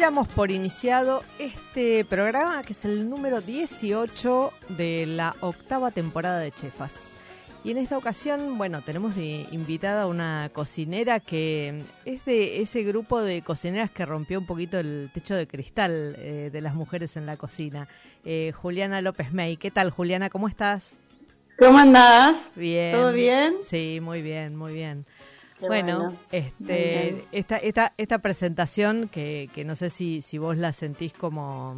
Damos por iniciado este programa que es el número 18 de la octava temporada de Chefas. Y en esta ocasión, bueno, tenemos de invitada a una cocinera que es de ese grupo de cocineras que rompió un poquito el techo de cristal eh, de las mujeres en la cocina. Eh, Juliana López May. ¿Qué tal, Juliana? ¿Cómo estás? ¿Cómo andás? Bien. ¿Todo bien? Sí, muy bien, muy bien. Bueno, este, esta, esta, esta presentación que, que no sé si, si vos la sentís como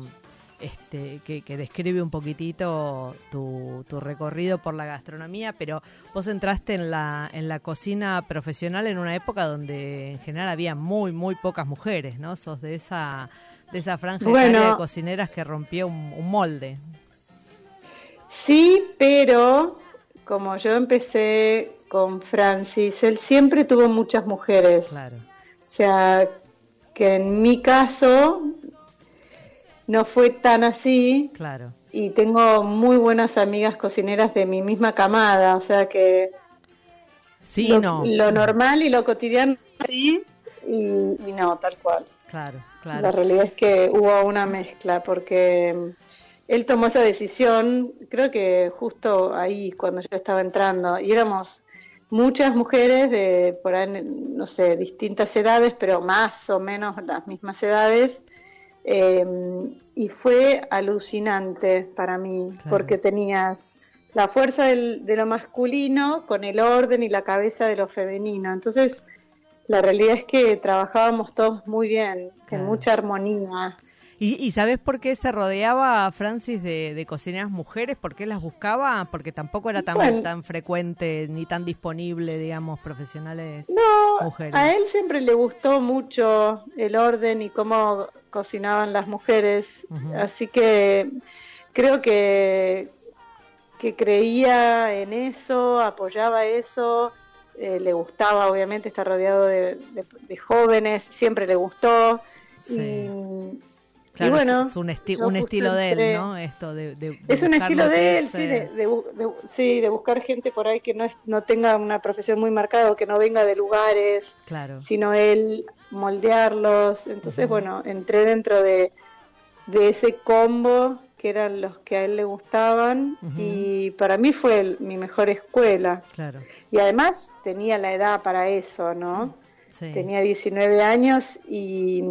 este, que, que describe un poquitito tu, tu recorrido por la gastronomía, pero vos entraste en la, en la cocina profesional en una época donde en general había muy, muy pocas mujeres, ¿no? Sos de esa, de esa franja Bueno. de cocineras que rompió un, un molde. Sí, pero como yo empecé con Francis, él siempre tuvo muchas mujeres. Claro. O sea, que en mi caso no fue tan así Claro. y tengo muy buenas amigas cocineras de mi misma camada, o sea que Sí, lo, no. lo normal y lo cotidiano sí y, y no, tal cual. Claro, La claro. realidad es que hubo una mezcla porque él tomó esa decisión, creo que justo ahí cuando yo estaba entrando, y éramos muchas mujeres de por ahí, no sé, distintas edades, pero más o menos las mismas edades. eh, y fue alucinante para mí, Claro. porque tenías la fuerza del- de lo masculino con el orden y la cabeza de lo femenino. Entonces, la realidad es que trabajábamos todos muy bien, Claro. en mucha armonía. ¿Y, y sabes por qué se rodeaba a Francis de, de cocineras mujeres? ¿Por qué las buscaba? Porque tampoco era tan, Bueno. tan frecuente ni tan disponible, digamos, profesionales No, mujeres. a él siempre le gustó mucho el orden y cómo cocinaban las mujeres, así que creo que, que creía en eso, apoyaba eso, eh, le gustaba obviamente estar rodeado de, de- de jóvenes, siempre le gustó. Sí. Y, Claro, y bueno, es un, esti- un estilo de él, ¿no? Esto de, de- de Es un estilo de él, sí, de, de sí, de buscar gente por ahí que no, es, no tenga una profesión muy marcada o que no venga de lugares, Claro, sino él moldearlos. Entonces, bueno, entré dentro de, de ese combo que eran los que a él le gustaban y para mí fue el- mi mejor escuela. claro. Y además tenía la edad para eso, ¿no? Sí. Tenía 19 años y,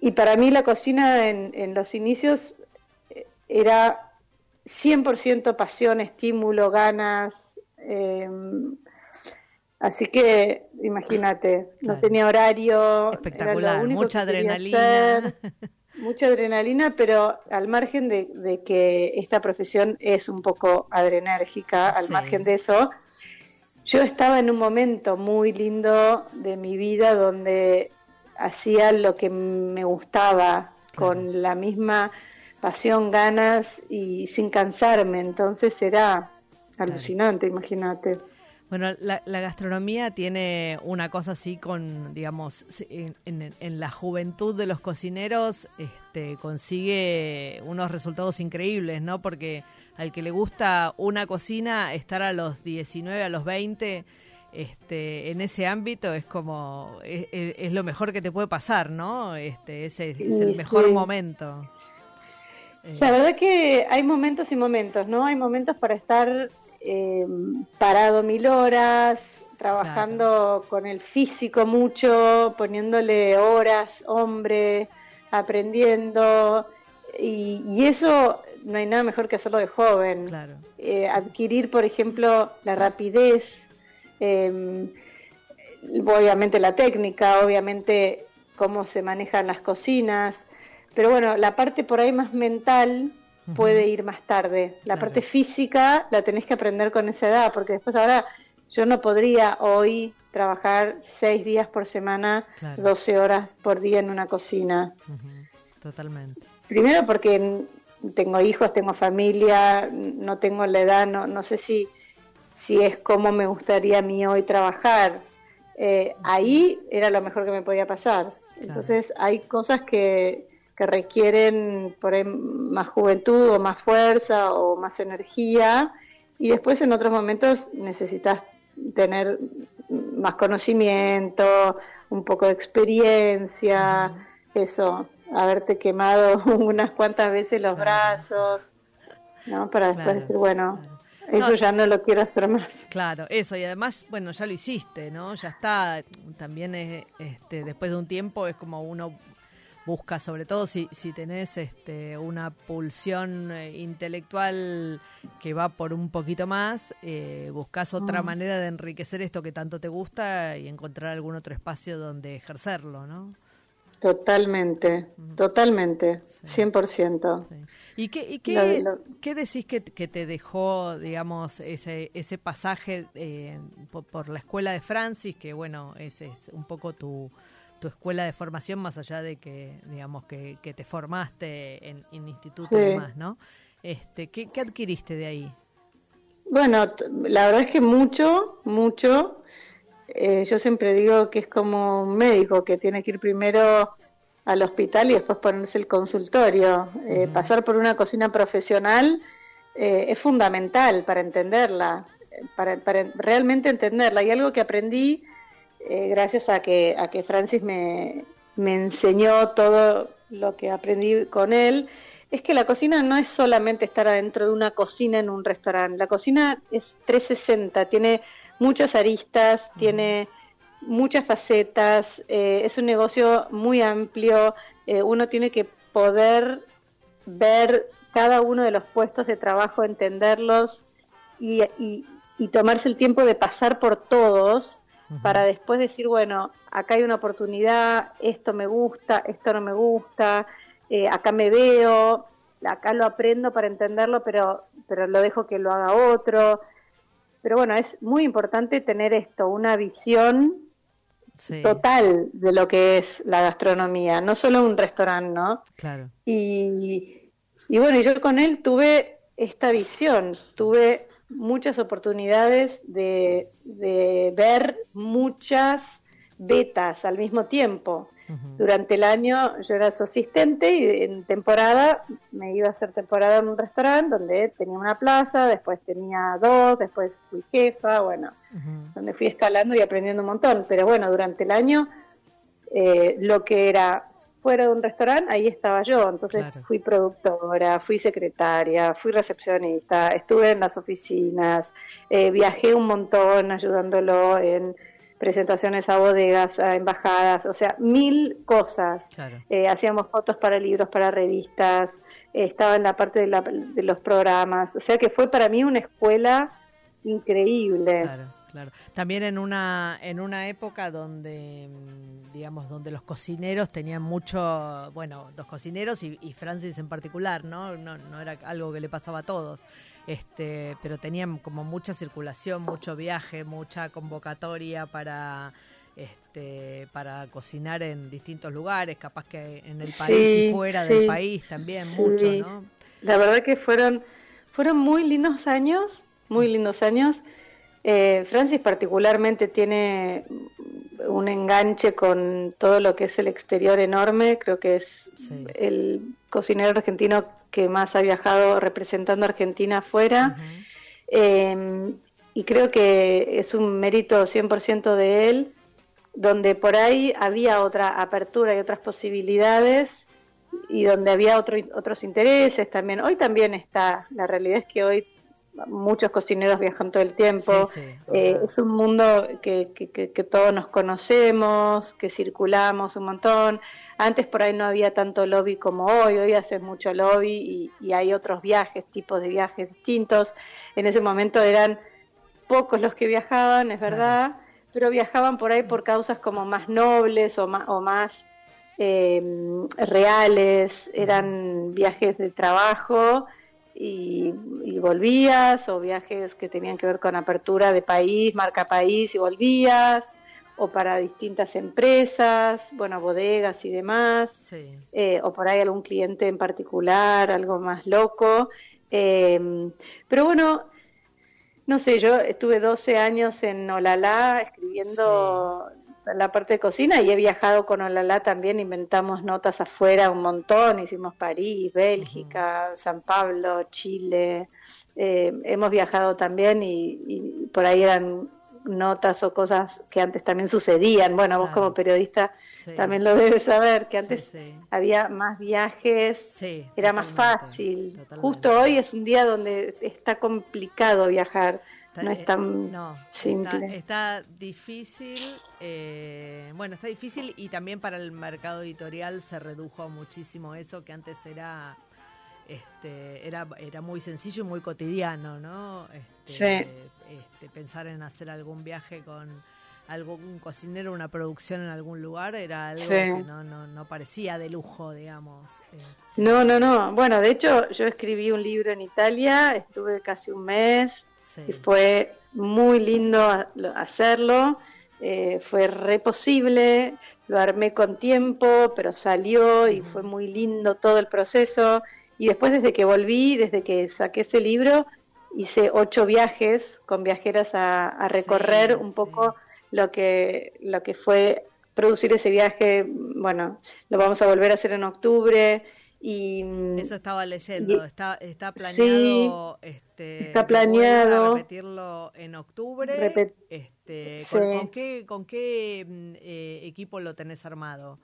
y para mí la cocina en, en los inicios eh, era 100% pasión, estímulo, ganas. eh, así que imagínate, Claro. no tenía horario. Espectacular, mucha adrenalina. hacer, mucha adrenalina, pero al margen de, de que esta profesión es un poco adrenérgica, al Sí. margen de eso, yo estaba en un momento muy lindo de mi vida donde hacía lo que me gustaba con la misma pasión, ganas y sin cansarme. Entonces era alucinante, imagínate. Bueno, la, la gastronomía tiene una cosa así con, digamos, en, en- en la juventud de los cocineros, este, consigue unos resultados increíbles, ¿no? Porque al que le gusta una cocina, estar a los 19, a los 20, este, en ese ámbito es como, es, es- es lo mejor que te puede pasar, ¿no? Este, ese es, el mejor sí. momento. Eh, La verdad que hay momentos y momentos, ¿no? Hay momentos para estar eh, parado mil horas, trabajando con el físico mucho, poniéndole horas, hombre, aprendiendo. Y, y eso no hay nada mejor que hacerlo de joven. Claro. Eh, adquirir, por ejemplo, la rapidez, eh, obviamente la técnica, obviamente cómo se manejan las cocinas, pero bueno, la parte por ahí más mental puede ir más tarde. La Claro. parte física la tenés que aprender con esa edad, porque después ahora yo no podría hoy trabajar seis días por semana, Claro. 12 horas por día en una cocina. Totalmente. Primero porque tengo hijos, tengo familia, no tengo la edad, no, no sé si, si es como me gustaría a mí hoy trabajar. Eh, ahí era lo mejor que me podía pasar. Entonces hay cosas que, que requieren por ahí más juventud o más fuerza o más energía y después en otros momentos necesitas tener más conocimiento, un poco de experiencia, eso, haberte quemado unas cuantas veces los brazos, ¿no? Para después Claro, decir, bueno. Eso No. ya no lo quiero hacer más. Claro, eso, y además, bueno, ya lo hiciste, ¿no? Ya está, también es, este, después de un tiempo es como uno busca, sobre todo si, si tenés este, una pulsión eh, intelectual que va por un poquito más, eh, buscas otra manera de enriquecer esto que tanto te gusta y encontrar algún otro espacio donde ejercerlo, ¿no? Totalmente, totalmente, 100%. Sí. ¿Y qué, y qué, lo- qué decís que, que te dejó, digamos, ese, ese pasaje eh, por, por la escuela de Francis, que bueno, es, es un poco tu, tu escuela de formación, más allá de que, digamos, que, que te formaste en, en instituto y demás, ¿no? Este, ¿qué, ¿Qué adquiriste de ahí? Bueno, la verdad es que mucho, mucho. Eh, yo siempre digo que es como un médico que tiene que ir primero al hospital y después ponerse el consultorio. Eh, Pasar por una cocina profesional eh, es fundamental para entenderla, para, para realmente entenderla. Y algo que aprendí eh, gracias a que, a que Francis me, me enseñó todo lo que aprendí con él, es que la cocina no es solamente estar adentro de una cocina en un restaurante. La cocina es 360, tiene muchas aristas, tiene muchas facetas, eh, es un negocio muy amplio, eh, uno tiene que poder ver cada uno de los puestos de trabajo, entenderlos y, y- y tomarse el tiempo de pasar por todos para después decir, bueno, acá hay una oportunidad, esto me gusta, esto no me gusta, eh, acá me veo, acá lo aprendo para entenderlo, pero, pero lo dejo que lo haga otro. Pero bueno, es muy importante tener esto, una visión Sí, total de lo que es la gastronomía, no solo un restaurante, ¿no? claro. Y, y bueno, yo con él tuve esta visión, tuve muchas oportunidades de, de ver muchas betas al mismo tiempo. Durante el año yo era su asistente y en temporada me iba a hacer temporada en un restaurante donde tenía una plaza, después tenía dos, después fui jefa, bueno, donde fui escalando y aprendiendo un montón. Pero bueno, durante el año eh, lo que era fuera de un restaurante, ahí estaba yo. Entonces Claro. fui productora, fui secretaria, fui recepcionista, estuve en las oficinas, eh, viajé un montón ayudándolo en presentaciones a bodegas, a embajadas, o sea, mil cosas. Claro. Eh, hacíamos fotos para libros, para revistas, eh, estaba en la parte de, la- de los programas, o sea que fue para mí una escuela increíble. Claro, claro. También en una en una época donde mm, digamos donde los cocineros tenían mucho, bueno, los cocineros y, y Francis en particular, ¿no? ¿no? No era algo que le pasaba a todos. Este, pero tenían como mucha circulación, mucho viaje, mucha convocatoria para este para cocinar en distintos lugares, capaz que en el país y Sí, fuera del país también sí. mucho, ¿no? La verdad que fueron, fueron muy lindos años, muy lindos años. Eh, Francis particularmente tiene un enganche con todo lo que es el exterior enorme, creo que es Sí. el cocinero argentino que más ha viajado representando a Argentina afuera. Eh, y creo que es un mérito 100% de él, donde por ahí había otra apertura y otras posibilidades y donde había otro, otros intereses también. Hoy también está, la realidad es que hoy muchos cocineros viajan todo el tiempo. Sí, sí, Eh, es un mundo que, que, que- que todos nos conocemos, que circulamos un montón. Antes por ahí no había tanto lobby como hoy, hoy haces mucho lobby y, y hay otros viajes, tipos de viajes distintos. En ese momento eran pocos los que viajaban, es verdad, pero viajaban por ahí por causas como más nobles o más, o más eh, reales, eran viajes de trabajo y, y volvías, o viajes que tenían que ver con apertura de país, marca país y volvías, o para distintas empresas, bueno, bodegas y demás Sí. eh, o por ahí algún cliente en particular, algo más loco. Eh, pero bueno, no sé, yo estuve 12 años en Olala escribiendo la parte de cocina y he viajado con Olala también, inventamos notas afuera un montón, hicimos París, Bélgica, San Pablo, Chile, eh, hemos viajado también y, y por ahí eran notas o cosas que antes también sucedían. Bueno, vos como periodista Sí. también lo debes saber, que antes Sí, sí. había más viajes, era más fácil. totalmente. Justo hoy es un día donde está complicado viajar, Está- no eh, es tan no, simple. Está, está difícil, eh, bueno, está difícil y también para el mercado editorial se redujo muchísimo eso que antes era este era era muy sencillo y muy cotidiano, ¿no? Este, este, pensar en hacer algún viaje con algún cocinero, una producción en algún lugar era algo Sí. que no, no, no parecía de lujo, digamos. Este, No, no, no. Bueno, de hecho, yo escribí un libro en Italia, estuve casi un mes sí. y fue muy lindo hacerlo. eh, fue re posible, lo armé con tiempo, pero salió y fue muy lindo todo el proceso. Y después, desde que volví, desde que saqué ese libro, hice ocho viajes con viajeras a, a recorrer Sí, un sí. poco lo que, lo que fue producir ese viaje. Bueno, lo vamos a volver a hacer en octubre. Y, Eso estaba leyendo, y- está, está Sí, planeado, este, está planeado. repetirlo en octubre. Repet- este, Sí. ¿con, con qué, con qué mm, eh, equipo lo tenés armado?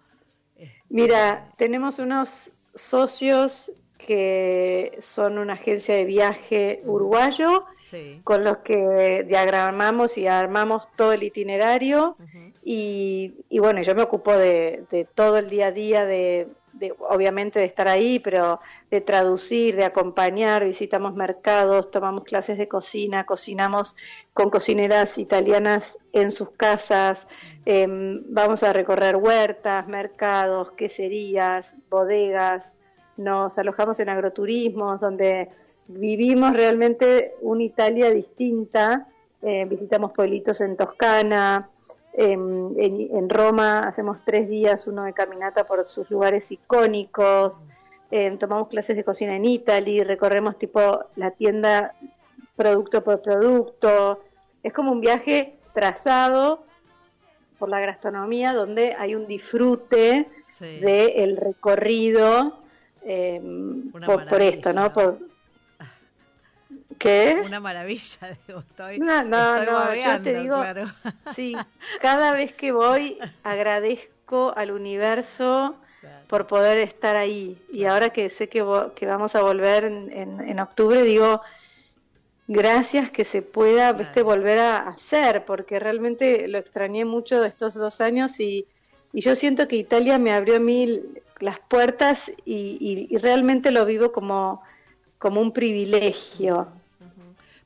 Este, Mira, tenemos unos socios que son una agencia de viaje uruguayo sí. con los que diagramamos y armamos todo el itinerario y, y bueno, yo me ocupo de, de todo el día a día, de, de, obviamente de estar ahí, pero de traducir, de acompañar, visitamos mercados, tomamos clases de cocina, cocinamos con cocineras italianas en sus casas, em, vamos a recorrer huertas, mercados, queserías, bodegas, nos alojamos en agroturismos, donde vivimos realmente una Italia distinta, eh, visitamos pueblitos en Toscana, en, en- en Roma hacemos tres días, uno de caminata por sus lugares icónicos, eh, tomamos clases de cocina en Italy, recorremos tipo la tienda producto por producto, es como un viaje trazado por la gastronomía donde hay un disfrute Sí. del recorrido eh, Una por, por esto, ¿no? Por, ¿Qué? Una maravilla, digo, estoy, No, no, estoy no, yo babeando, te digo- claro. Sí, cada vez que voy agradezco al universo Claro. por poder estar ahí. Y ahora que sé que, que vamos a volver en, en- en octubre, digo, gracias que se pueda Claro. este, volver a hacer, porque realmente lo extrañé mucho de estos dos años y, y yo siento que Italia me abrió a mí las puertas y, y- y realmente lo vivo como, como un privilegio.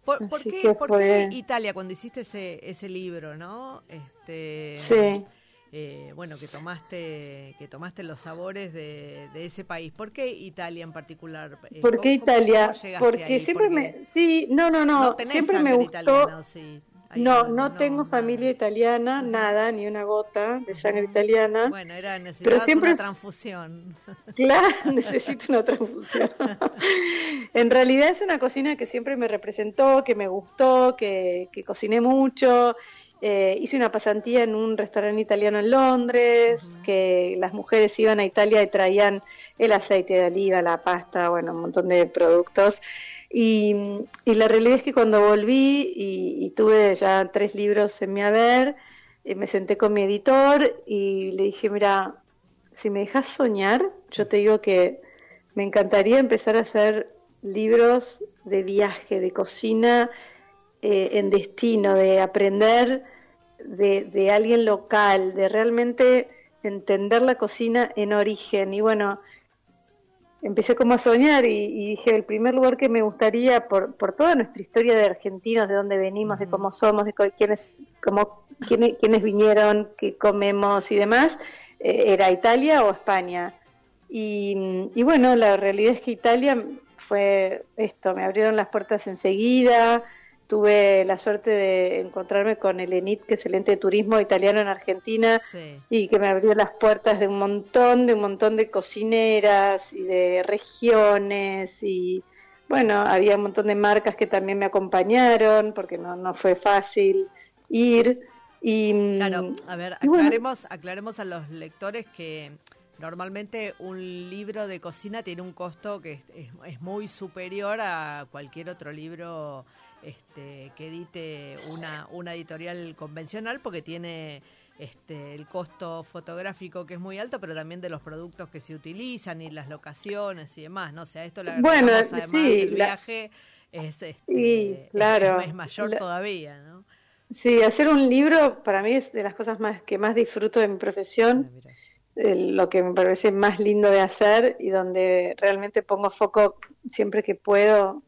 ¿Por, por qué, que por fue- qué Italia cuando hiciste ese, ese libro, no? Este, Sí. eh, bueno, que tomaste, que tomaste los sabores de, de ese país. ¿Por qué Italia en particular? Eh, ¿Por ¿cómo- qué Italia? Porque ahí? siempre me... Sí, no, no, no, no tenés siempre me gustó... italiana, ¿o sí? No, no tengo familia italiana, nada, ni una gota de sangre italiana. Bueno, era necesitabas siempre- una transfusión. Claro, necesito una transfusión. en realidad es una cocina que siempre me representó, que me gustó, que, que cociné mucho. Eh, hice una pasantía en un restaurante italiano en Londres, que las mujeres iban a Italia y traían el aceite de oliva, la pasta, bueno, un montón de productos. Y, la realidad es que cuando volví y, tuve ya tres libros en mi haber, eh, me senté con mi editor y le dije, mira, si me dejas soñar, yo te digo que me encantaría empezar a hacer libros de viaje, de cocina eh, en destino, de aprender de, de alguien local, de realmente entender la cocina en origen. Y bueno, empecé como a soñar y, dije, el primer lugar que me gustaría, por, por toda nuestra historia de argentinos, de dónde venimos, de cómo somos, de quiénes, cómo, quiénes, quiénes vinieron, qué comemos y demás, eh, era Italia o España. Y, y, bueno, la realidad es que Italia fue esto, me abrieron las puertas enseguida, tuve la suerte de encontrarme con el ENIT, que es el ente de turismo italiano en Argentina, y que me abrió las puertas de un montón, de un montón de cocineras y de regiones y bueno, había un montón de marcas que también me acompañaron porque no, no fue fácil ir. Y, claro, a ver, aclaremos, aclaremos a los lectores que normalmente un libro de cocina tiene un costo que es, es muy superior a cualquier otro libro este, que edite una, una editorial convencional porque tiene este, el costo fotográfico que es muy alto, pero también de los productos que se utilizan y las locaciones y demás, ¿no? O sea, esto la bueno, además el viaje es, este, claro, es, mayor todavía, ¿no? Sí, hacer un libro para mí es de las cosas más que más disfruto de mi profesión, ah, lo que me parece más lindo de hacer y donde realmente pongo foco siempre que puedo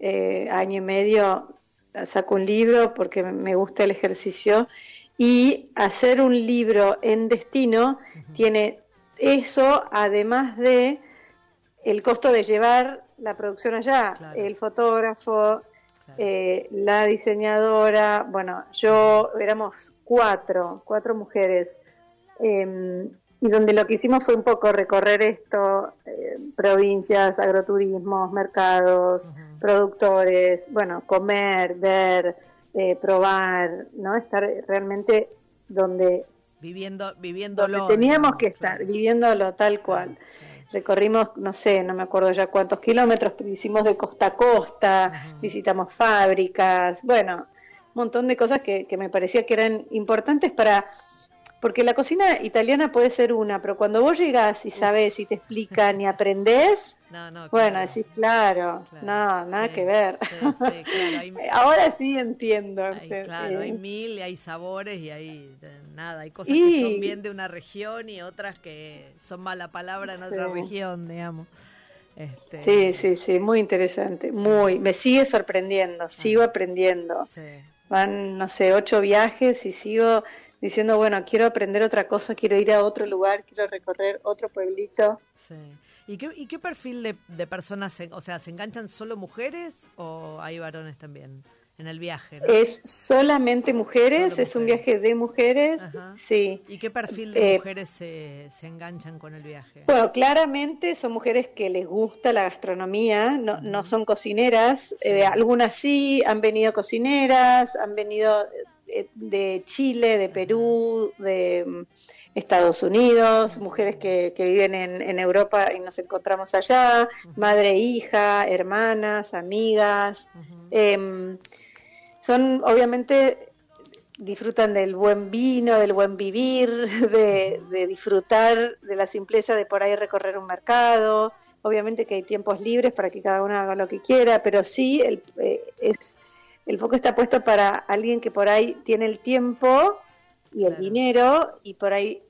eh, año y medio saco un libro porque me gusta el ejercicio. Y hacer un libro en destino tiene eso además de el costo de llevar la producción allá, el fotógrafo, eh, la diseñadora, bueno, yo éramos cuatro, cuatro mujeres. Em, y donde lo que hicimos fue un poco recorrer esto, eh, provincias, agroturismos, mercados, productores, bueno, comer, ver, eh, probar, ¿no? Estar realmente donde... Viviendo, viviéndolo. teníamos que estar, viviéndolo tal cual. Recorrimos, no sé, no me acuerdo ya cuántos kilómetros, pero hicimos de costa a costa, visitamos fábricas, bueno, un montón de cosas que, que me parecía que eran importantes para porque la cocina italiana puede ser una, pero cuando vos llegás y sabes y te explican y aprendés, bueno, decís, claro, no, nada que ver. Ahora sí entiendo. claro, hay mil, y hay sabores y hay nada, hay cosas que son bien de una región y otras que son mala palabra en otra región, digamos. Este... Sí, sí, sí, muy interesante, muy, me sigue sorprendiendo, ah. sigo aprendiendo. Van, no sé, ocho viajes y sigo diciendo, bueno, quiero aprender otra cosa, quiero ir a otro lugar, quiero recorrer otro pueblito. Sí. ¿Y qué, y qué perfil de, de personas, o sea, se enganchan solo mujeres o hay varones también? en el viaje. Es solamente mujeres, es un viaje de mujeres, sí. ¿Y qué perfil de eh, mujeres se, se, enganchan con el viaje? Bueno, claramente son mujeres que les gusta la gastronomía, no, no son cocineras, eh, algunas sí, han venido cocineras, han venido de Chile, de Perú, de mm, Estados Unidos, mujeres que, que viven en, en, Europa y nos encontramos allá, madre, hija, hermanas, amigas. Son obviamente disfrutan del buen vino, del buen vivir, de, disfrutar de la simpleza de por ahí recorrer un mercado. Obviamente que hay tiempos libres para que cada uno haga lo que quiera, pero sí el, eh, es, el foco está puesto para alguien que por ahí tiene el tiempo y el dinero y por ahí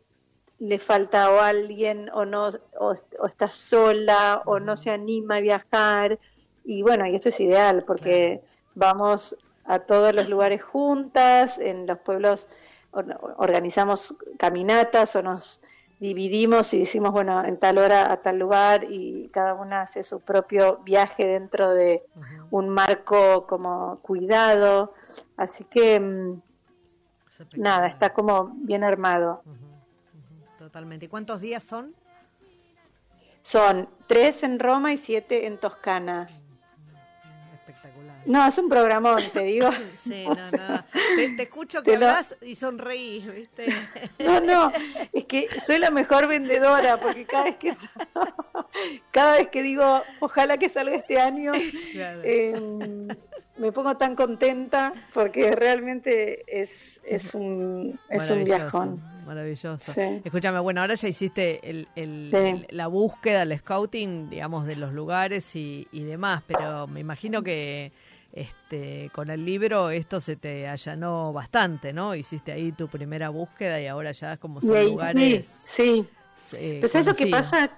le falta o alguien o no o, está sola o no se anima a viajar. Y bueno y esto es ideal porque vamos a todos los lugares juntas, en los pueblos organizamos caminatas o nos dividimos y decimos, bueno, en tal hora a tal lugar y cada una hace su propio viaje dentro de un marco como cuidado. Así que, mm, nada, está como bien armado. Totalmente. ¿Y cuántos días son? Son tres en Roma y siete en Toscana. No, es un programón, te digo. Sí, no, no. Te, escucho que hablas y sonreís, ¿viste? No, no, es que soy la mejor vendedora porque cada vez que cada vez que digo, ojalá que salga este año, em, me pongo tan contenta porque realmente es, es un, es un viajón. Maravilloso. Escúchame, bueno, ahora ya hiciste el, la búsqueda, el scouting, digamos, de los lugares y, y demás, pero me imagino que este, con el libro esto se te allanó bastante, ¿no? Hiciste ahí tu primera búsqueda y ahora ya como son lugares. Sí, sí. Eh, es lo que pasa?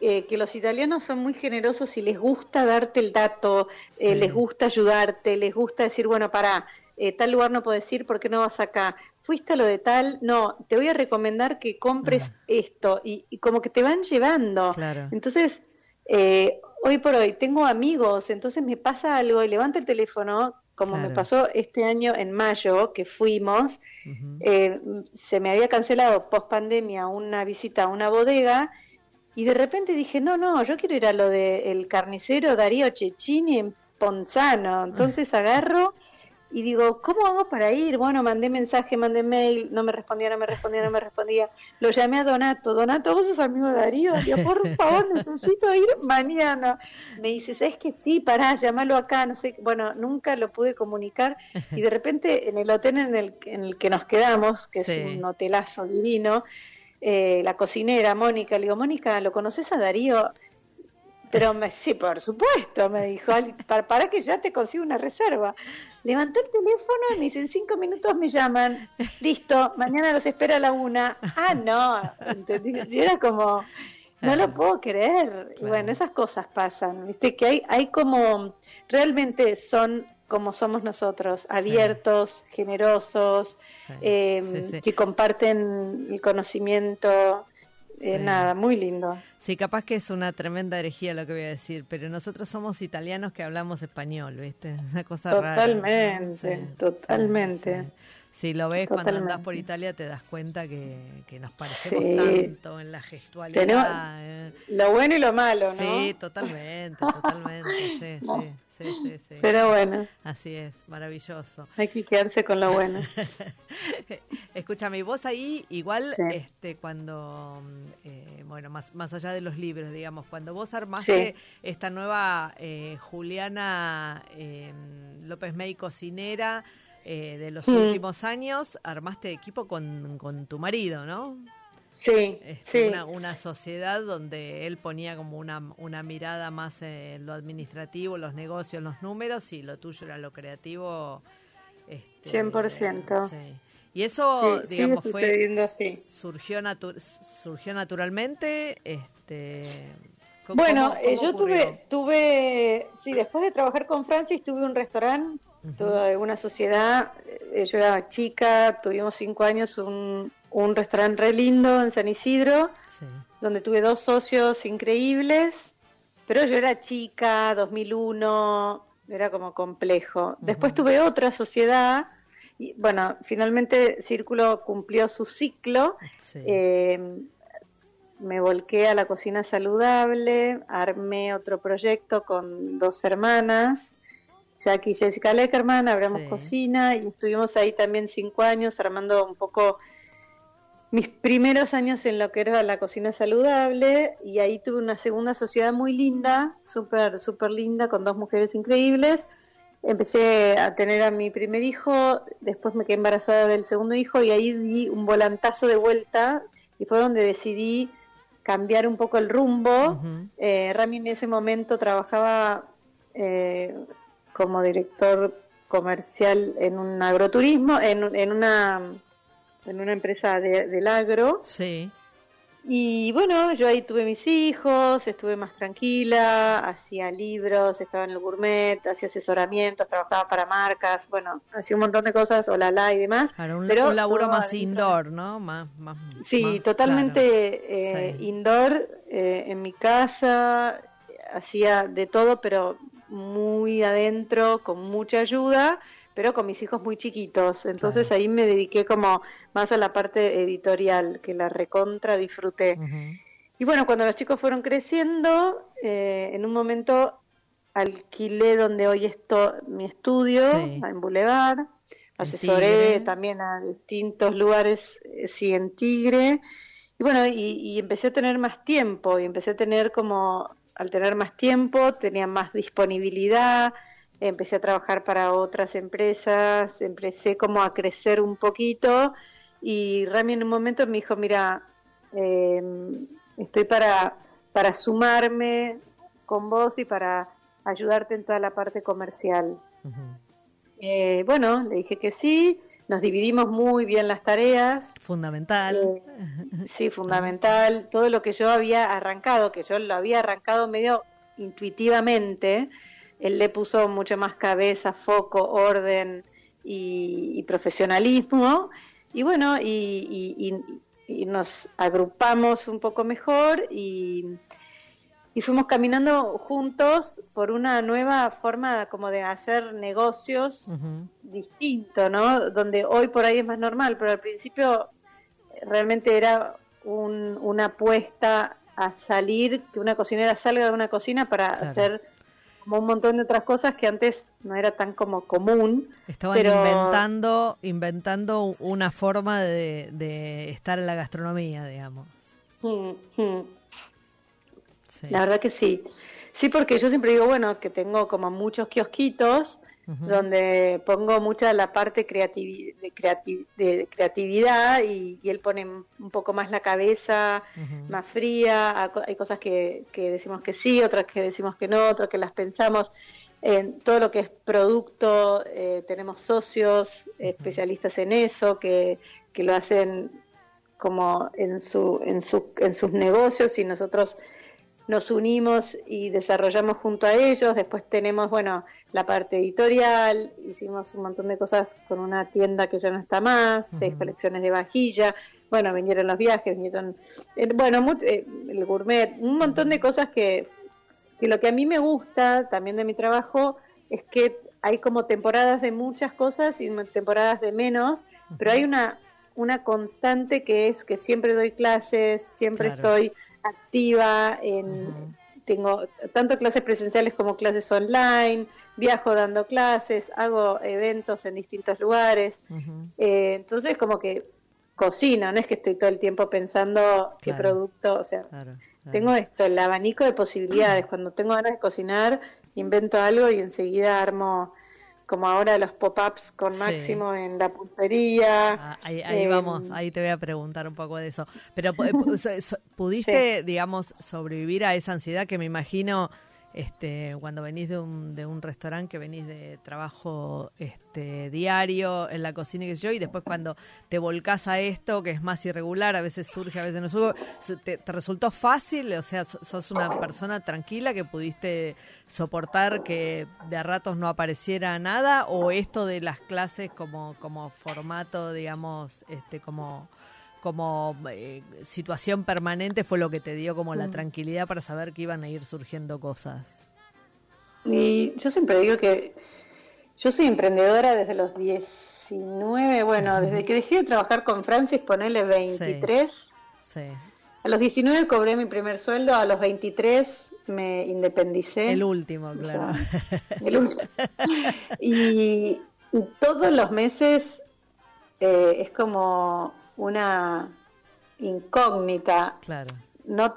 Eh, que los italianos son muy generosos y les gusta darte el dato, eh, les gusta ayudarte, les gusta decir, bueno, para eh, tal lugar no puedes ir, ¿por qué no vas acá? Fuiste a lo de tal, no, te voy a recomendar que compres esto y, como que te van llevando. Entonces, eh, hoy por hoy tengo amigos, entonces me pasa algo y levanto el teléfono, como me pasó este año en mayo que fuimos, eh, se me había cancelado post pandemia una visita a una bodega y de repente dije, no, no, yo quiero ir a lo del carnicero Darío Cecchini en Ponzano. Entonces agarro y digo, ¿cómo hago para ir? Bueno, mandé mensaje, mandé mail, no me respondía, no me respondía, no me respondía. Lo llamé a Donato, Donato, vos sos amigo de Darío, Digo, por favor, necesito ir mañana. Me dice, ¿sabes que sí? Pará, llámalo acá, no sé, bueno, nunca lo pude comunicar y de repente en el hotel en el, en el que nos quedamos, que es un hotelazo divino, eh, la cocinera, Mónica, le digo, Mónica, ¿lo conoces a Darío? Pero me, sí, por supuesto, me dijo, para, para, que ya te consiga una reserva. Levanté el teléfono y me dice, en cinco minutos me llaman, listo, mañana los espera a la una. Ah, no, era como, no lo puedo creer. Y bueno, esas cosas pasan, viste, que hay, hay como, realmente son como somos nosotros, abiertos, generosos, em, que comparten el conocimiento, eh, nada, muy lindo. Sí, capaz que es una tremenda herejía lo que voy a decir, pero nosotros somos italianos que hablamos español, ¿viste? Es una cosa totalmente, rara. Totalmente, Si lo ves cuando andás por Italia te das cuenta que, nos parecemos tanto en la gestualidad. Eh. Lo bueno y lo malo, ¿no? Sí, totalmente, totalmente, sí, sí. Sí, sí, sí. Pero bueno. Así es, maravilloso. Hay que quedarse con lo bueno. Escúchame, vos ahí igual, este, cuando, eh, bueno, más, más allá de los libros, digamos, cuando vos armaste esta nueva eh, Juliana eh, López May cocinera de los mm. últimos años, armaste equipo con, con tu marido, ¿no? Sí, este, Una, sociedad donde él ponía como una, una mirada más en lo administrativo, los negocios, los números, y lo tuyo era lo creativo. Este, 100%. Y eso, digamos, fue, surgió, surgió naturalmente. Este, bueno, eh, yo tuve, tuve, sí, después de trabajar con Francis, tuve un restaurante, tuve una sociedad, eh, yo era chica, tuvimos cinco años un, un restaurante re lindo en San Isidro, donde tuve dos socios increíbles, pero yo era chica, 2001, era como complejo. Después tuve otra sociedad, y bueno, finalmente Círculo cumplió su ciclo. Eh, me volqué a la cocina saludable, armé otro proyecto con dos hermanas, Jackie y Jessica Leckerman, abrimos cocina y estuvimos ahí también cinco años armando un poco mis primeros años en lo que era la cocina saludable y ahí tuve una segunda sociedad muy linda, súper, súper linda, con dos mujeres increíbles. Empecé a tener a mi primer hijo, después me quedé embarazada del segundo hijo y ahí di un volantazo de vuelta y fue donde decidí cambiar un poco el rumbo. Eh, Rami en ese momento trabajaba eh, como director comercial en un agroturismo, en, en una en una empresa del agro. Sí. Y bueno, yo ahí tuve mis hijos, estuve más tranquila, hacía libros, estaba en el gourmet, hacía asesoramientos, trabajaba para marcas, bueno, hacía un montón de cosas, hola la y demás. un, pero un laburo más indoor, ¿no? Más, más, sí, totalmente eh, indoor, eh, en mi casa, hacía de todo, pero muy adentro, con mucha ayuda pero con mis hijos muy chiquitos. Entonces ahí me dediqué como más a la parte editorial, que la recontra disfruté. Y bueno, cuando los chicos fueron creciendo, eh, en un momento alquilé donde hoy estoy mi estudio, en Boulevard. Asesoré también a distintos lugares, eh, sí, en Tigre. Y bueno, y, empecé a tener más tiempo, y empecé a tener como, al tener más tiempo, tenía más disponibilidad, empecé a trabajar para otras empresas, empecé como a crecer un poquito y Rami en un momento me dijo, mira, eh, estoy para, para sumarme con vos y para ayudarte en toda la parte comercial. Eh, bueno, le dije que sí, nos dividimos muy bien las tareas. Fundamental. Eh, sí, fundamental. Todo lo que yo había arrancado, que yo lo había arrancado medio intuitivamente, él le puso mucho más cabeza, foco, orden y, profesionalismo. Y bueno, y, nos agrupamos un poco mejor y, fuimos caminando juntos por una nueva forma como de hacer negocios distinto, ¿no? Donde hoy por ahí es más normal, pero al principio realmente era una apuesta a salir, que una cocinera salga de una cocina para hacer como un montón de otras cosas que antes no era tan como común. Estaban inventando, inventando una forma de, estar en la gastronomía, digamos. Mm, mm. La verdad que sí. Sí, porque yo siempre digo, bueno, que tengo como muchos kiosquitos donde pongo mucha la parte creativi de, creatividad y, él pone un poco más la cabeza, más fría, hay cosas que, decimos que sí, otras que decimos que no, otras que las pensamos. En todo lo que es producto, eh, tenemos socios especialistas en eso que, que lo hacen como en, su, en, su, en sus negocios y nosotros nos unimos y desarrollamos junto a ellos. Después tenemos, bueno, la parte editorial, hicimos un montón de cosas con una tienda que ya no está más, seis colecciones de vajilla, bueno, vinieron los viajes, vinieron, eh, bueno, eh, el gourmet, un montón de cosas que, que lo que a mí me gusta también de mi trabajo es que hay como temporadas de muchas cosas y temporadas de menos, pero hay una, una constante que es que siempre doy clases, siempre estoy activa en... Tengo tanto clases presenciales como clases online, viajo dando clases, hago eventos en distintos lugares. Eh, entonces, como que cocino, no es que estoy todo el tiempo pensando qué producto, o sea, tengo esto, el abanico de posibilidades. Cuando tengo ganas de cocinar, invento algo y enseguida armo como ahora los pop-ups con Máximo en la puntería. Ah, ahí, em, vamos, ahí te voy a preguntar un poco de eso. Pero eh, ¿pudiste, digamos, sobrevivir a esa ansiedad que me imagino este, cuando venís de un, de un restaurante, que venís de trabajo este, diario en la cocina y yo, y después cuando te volcás a esto, que es más irregular, a veces surge, a veces no surge, ¿te, resultó fácil? O sea, ¿sos una persona tranquila que pudiste soportar que de a ratos no apareciera nada? ¿O esto de las clases como, como formato, digamos, este, como como eh, situación permanente fue lo que te dio como la mm. tranquilidad para saber que iban a ir surgiendo cosas. Y yo siempre digo que yo soy emprendedora desde los 19, bueno, desde que dejé de trabajar con Francis, ponele 23. Sí. A los 19 cobré mi primer sueldo, a los 23 me independicé. El último, claro. el último. Y, y, todos los meses eh, es como una incógnita. Claro. No,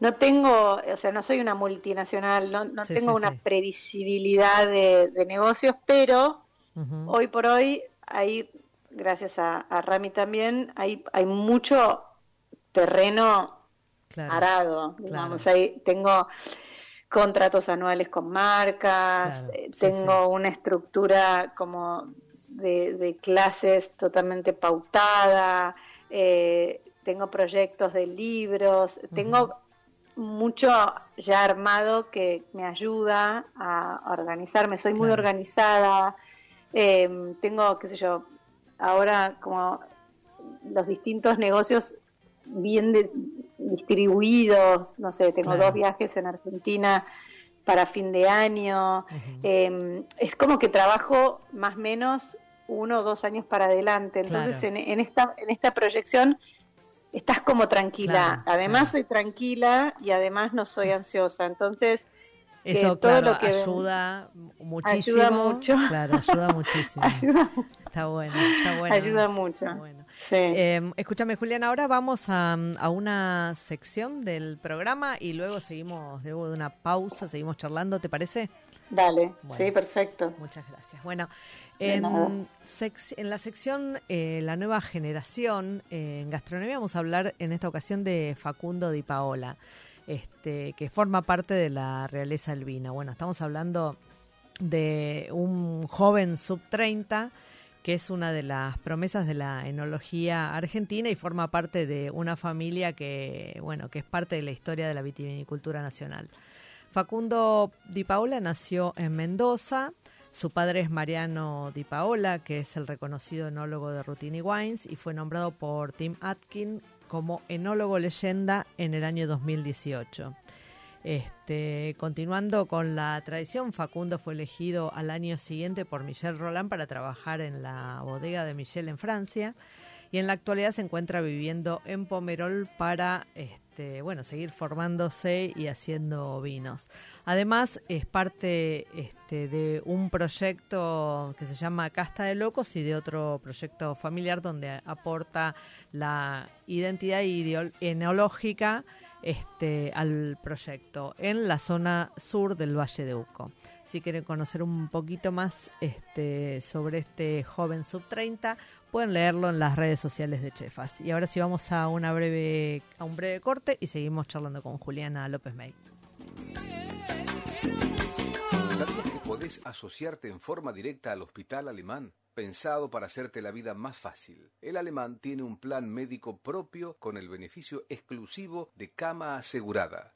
no tengo, o sea, no soy una multinacional, no, no tengo una previsibilidad de, negocios, pero hoy por hoy hay, gracias a, Rami también, hay, hay mucho terreno arado, digamos, ahí tengo contratos anuales con marcas, eh, tengo una estructura como de, clases totalmente pautada, eh, tengo proyectos de libros, tengo mucho ya armado que me ayuda a organizarme, soy muy organizada, em, tengo, qué sé yo, ahora como los distintos negocios bien distribuidos, no sé, tengo dos viajes en Argentina para fin de año, em, es como que trabajo más o menos uno o dos años para adelante. Entonces, en, esta, en esta proyección estás como tranquila. además, soy tranquila y además no soy ansiosa. Entonces, que Eso, todo claro, lo que ayuda muchísimo. Ayuda mucho. Claro, ayuda muchísimo. ayuda, Está bueno, está bueno. ayuda mucho. Está bueno. Sí. Eh, escúchame, Julián, ahora vamos a, a una sección del programa y luego seguimos, luego de una pausa, seguimos charlando, ¿te parece? Dale, Bueno. sí, perfecto. Muchas gracias. Bueno. En, la sección eh, La nueva generación eh, en gastronomía vamos a hablar en esta ocasión de Facundo Di Paola, este, que forma parte de la realeza del vino. Bueno, estamos hablando de un joven sub 30 que es una de las promesas de la enología argentina y forma parte de una familia que, bueno, que es parte de la historia de la vitivinicultura nacional. Facundo Di Paola nació en Mendoza. Su padre es Mariano Di Paola, que es el reconocido enólogo de Rutini Wines y fue nombrado por Tim Atkin como enólogo leyenda en el año 2018. Este, continuando con la tradición, Facundo fue elegido al año siguiente por Michel Roland para trabajar en la bodega de Michel en Francia y en la actualidad se encuentra viviendo en Pomerol para este, bueno, seguir formándose y haciendo vinos. Además, es parte este, de un proyecto que se llama Casta de Locos y de otro proyecto familiar donde aporta la identidad enológica este, al proyecto en la zona sur del Valle de Uco. Si quieren conocer un poquito más este, sobre este joven sub 30, pueden leerlo en las redes sociales de Chefas. Y ahora sí vamos a una breve a un breve corte y seguimos charlando con Juliana López May. ¿Sabías que podés asociarte en forma directa al Hospital Alemán? Pensado para hacerte la vida más fácil. El alemán tiene un plan médico propio con el beneficio exclusivo de cama asegurada,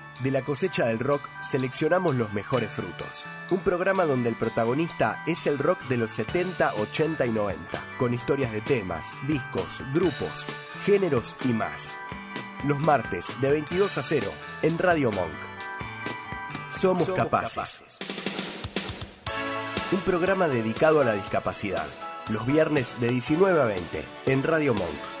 De la cosecha del rock seleccionamos los mejores frutos. Un programa donde el protagonista es el rock de los 70, 80 y 90, con historias de temas, discos, grupos, géneros y más. Los martes de 22 a 0 en Radio Monk. Somos, capaces. Un programa dedicado a la discapacidad. Los viernes de 19 a 20 en Radio Monk.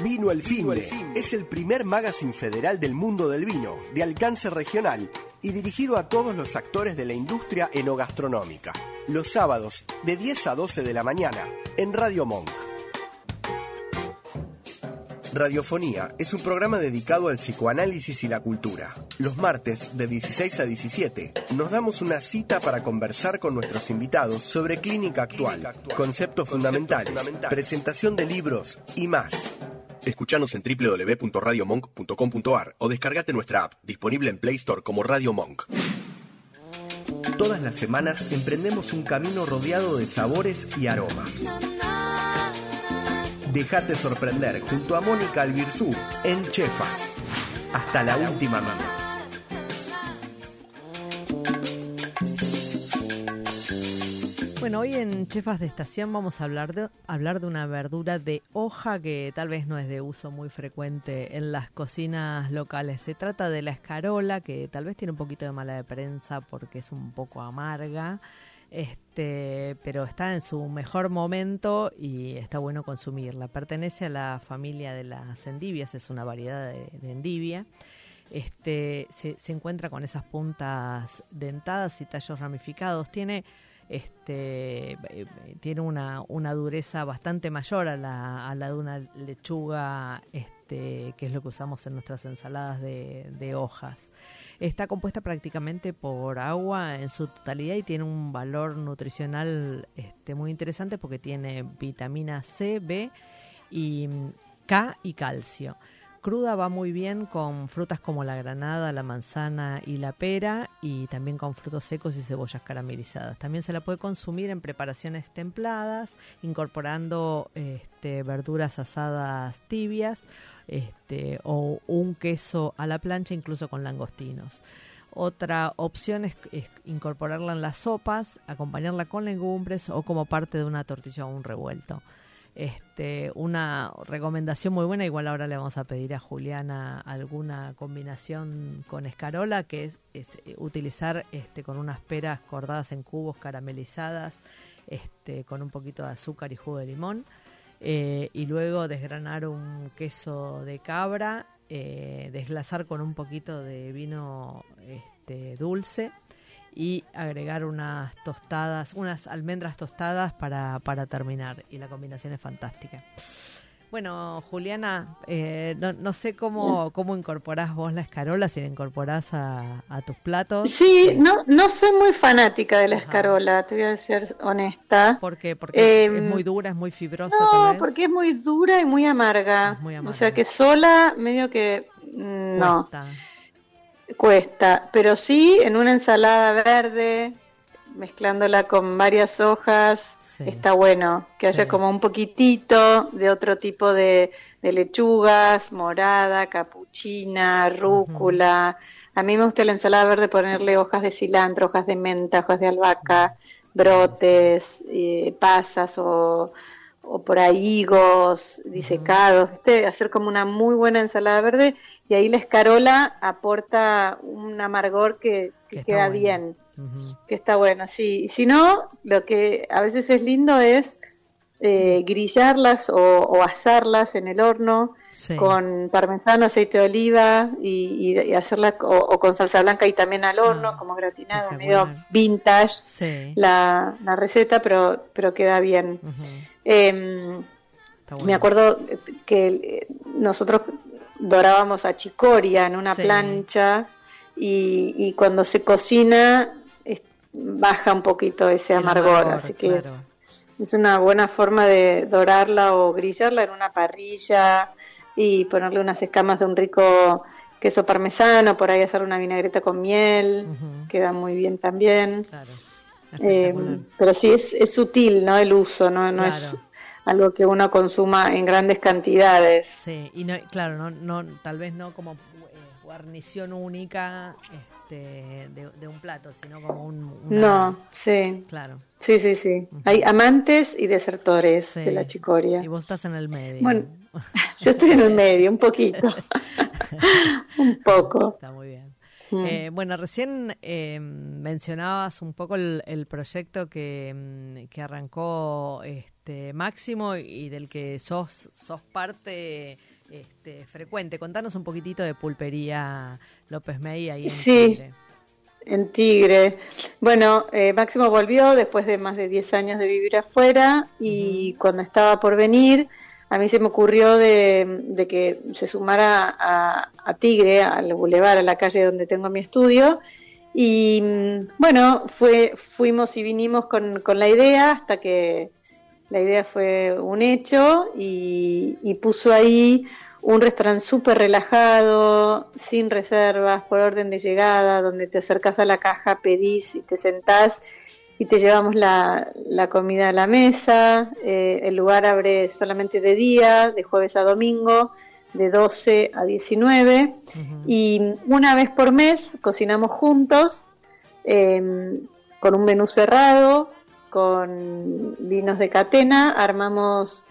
Vino el Finde es el primer magazine federal del mundo del vino, de alcance regional y dirigido a todos los actores de la industria enogastronómica. Los sábados de 10 a 12 de la mañana en Radio Monk. Radiofonía es un programa dedicado al psicoanálisis y la cultura. Los martes de 16 a 17 nos damos una cita para conversar con nuestros invitados sobre clínica actual, conceptos fundamentales, presentación de libros y más. Escuchanos en www.radiomonk.com.ar o descargate nuestra app, disponible en Play Store como Radio Monk. Todas las semanas emprendemos un camino rodeado de sabores y aromas. Déjate sorprender junto a Mónica Albirzú en Chefas. Hasta la última mano. Bueno, hoy en Chefas de Estación vamos a hablar de, hablar de una verdura de hoja que tal vez no es de uso muy frecuente en las cocinas locales. Se trata de la escarola, que tal vez tiene un poquito de mala de prensa porque es un poco amarga, este, pero está en su mejor momento y está bueno consumirla. Pertenece a la familia de las endivias, es una variedad de, endivia. Este, se encuentra con esas puntas dentadas y tallos ramificados. Tiene este tiene una, una dureza bastante mayor a la, a la de una lechuga, este, que es lo que usamos en nuestras ensaladas de, de hojas. Está compuesta prácticamente por agua en su totalidad y tiene un valor nutricional este, muy interesante porque tiene vitamina C, B y mm, K y calcio. Cruda va muy bien con frutas como la granada, la manzana y la pera y también con frutos secos y cebollas caramelizadas. También se la puede consumir en preparaciones templadas, incorporando este, verduras asadas tibias este, o un queso a la plancha, incluso con langostinos. Otra opción es, incorporarla en las sopas, acompañarla con legumbres o como parte de una tortilla o un revuelto. Este, una recomendación muy buena, igual ahora le vamos a pedir a Juliana alguna combinación con escarola, que es, eh, utilizar este, con unas peras cordadas en cubos caramelizadas, este, con un poquito de azúcar y jugo de limón, eh, y luego desgranar un queso de cabra, eh, desglasar con un poquito de vino este, dulce y agregar unas tostadas, unas almendras tostadas para, para terminar. Y la combinación es fantástica. Bueno, Juliana, eh, no, no, sé cómo, cómo incorporás vos la escarola, si la incorporás a, tus platos. Sí, no, no soy muy fanática de la escarola, te voy a ser honesta. ¿Por qué? Porque es em, muy dura, es muy fibrosa. No, porque es muy dura y muy amarga. muy amarga. O sea que sola, medio que mm, no. Cuesta, pero sí en una ensalada verde, mezclándola con varias hojas, está bueno. Que haya como un poquitito de otro tipo de, lechugas, morada, capuchina, rúcula. A mí me gusta la ensalada verde ponerle hojas de cilantro, hojas de menta, hojas de albahaca, brotes, eh, pasas o o por ahí higos disecados, hacer como una muy buena ensalada verde y ahí la escarola aporta un amargor que, queda bien, que está bueno, sí. Y si no, lo que a veces es lindo es eh, grillarlas o, asarlas en el horno con parmesano, aceite de oliva y, y, hacerla o, con salsa blanca y también al horno, ah, como gratinado, medio vintage la, la, receta, pero, pero queda bien. Em, me acuerdo que nosotros dorábamos a chicoria en una plancha y, cuando se cocina baja un poquito ese amargor, así que es, es una buena forma de dorarla o grillarla en una parrilla y ponerle unas escamas de un rico queso parmesano, por ahí hacer una vinagreta con miel, queda muy bien también. Claro. Eh, pero sí es, es sutil, ¿no? El uso, ¿no? No es algo que uno consuma en grandes cantidades. Sí, y no, claro, no, no, tal vez no como eh, guarnición única este, de, un plato, sino como un... No, sí. Claro. Sí, sí, sí. Hay amantes y desertores de la chicoria. Y vos estás en el medio. Bueno, yo estoy en el medio, un poquito. un poco. Está muy bien. Mm. Eh, bueno, recién eh, mencionabas un poco el, proyecto que, mm, que, arrancó este Máximo y del que sos, sos parte este, frecuente. Contanos un poquitito de Pulpería López May ahí en sí. En Tigre. Bueno, eh, Máximo volvió después de más de 10 años de vivir afuera y cuando estaba por venir a mí se me ocurrió de, que se sumara a, Tigre, al bulevar, a la calle donde tengo mi estudio. Y bueno, fue, fuimos y vinimos con, la idea hasta que la idea fue un hecho y, y puso ahí un restaurante súper relajado, sin reservas, por orden de llegada, donde te acercas a la caja, pedís y te sentás y te llevamos la, la comida a la mesa. Eh, el lugar abre solamente de día, de jueves a domingo, de 12 a 19. Y una vez por mes cocinamos juntos, em, con un menú cerrado, con vinos de catena, armamos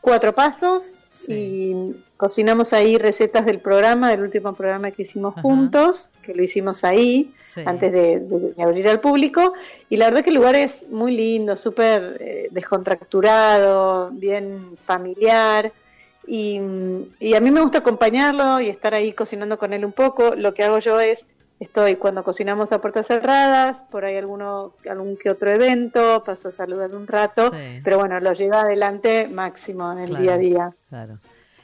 cuatro pasos y cocinamos ahí recetas del programa, del último programa que hicimos juntos, que lo hicimos ahí antes de, abrir al público. Y la verdad que el lugar es muy lindo, súper eh, descontracturado, bien familiar. Y, a mí me gusta acompañarlo y estar ahí cocinando con él un poco. Lo que hago yo es, estoy cuando cocinamos a puertas cerradas, por ahí alguno, algún que otro evento, paso a saludar un rato, pero bueno, lo lleva adelante máximo en el día a día. Claro.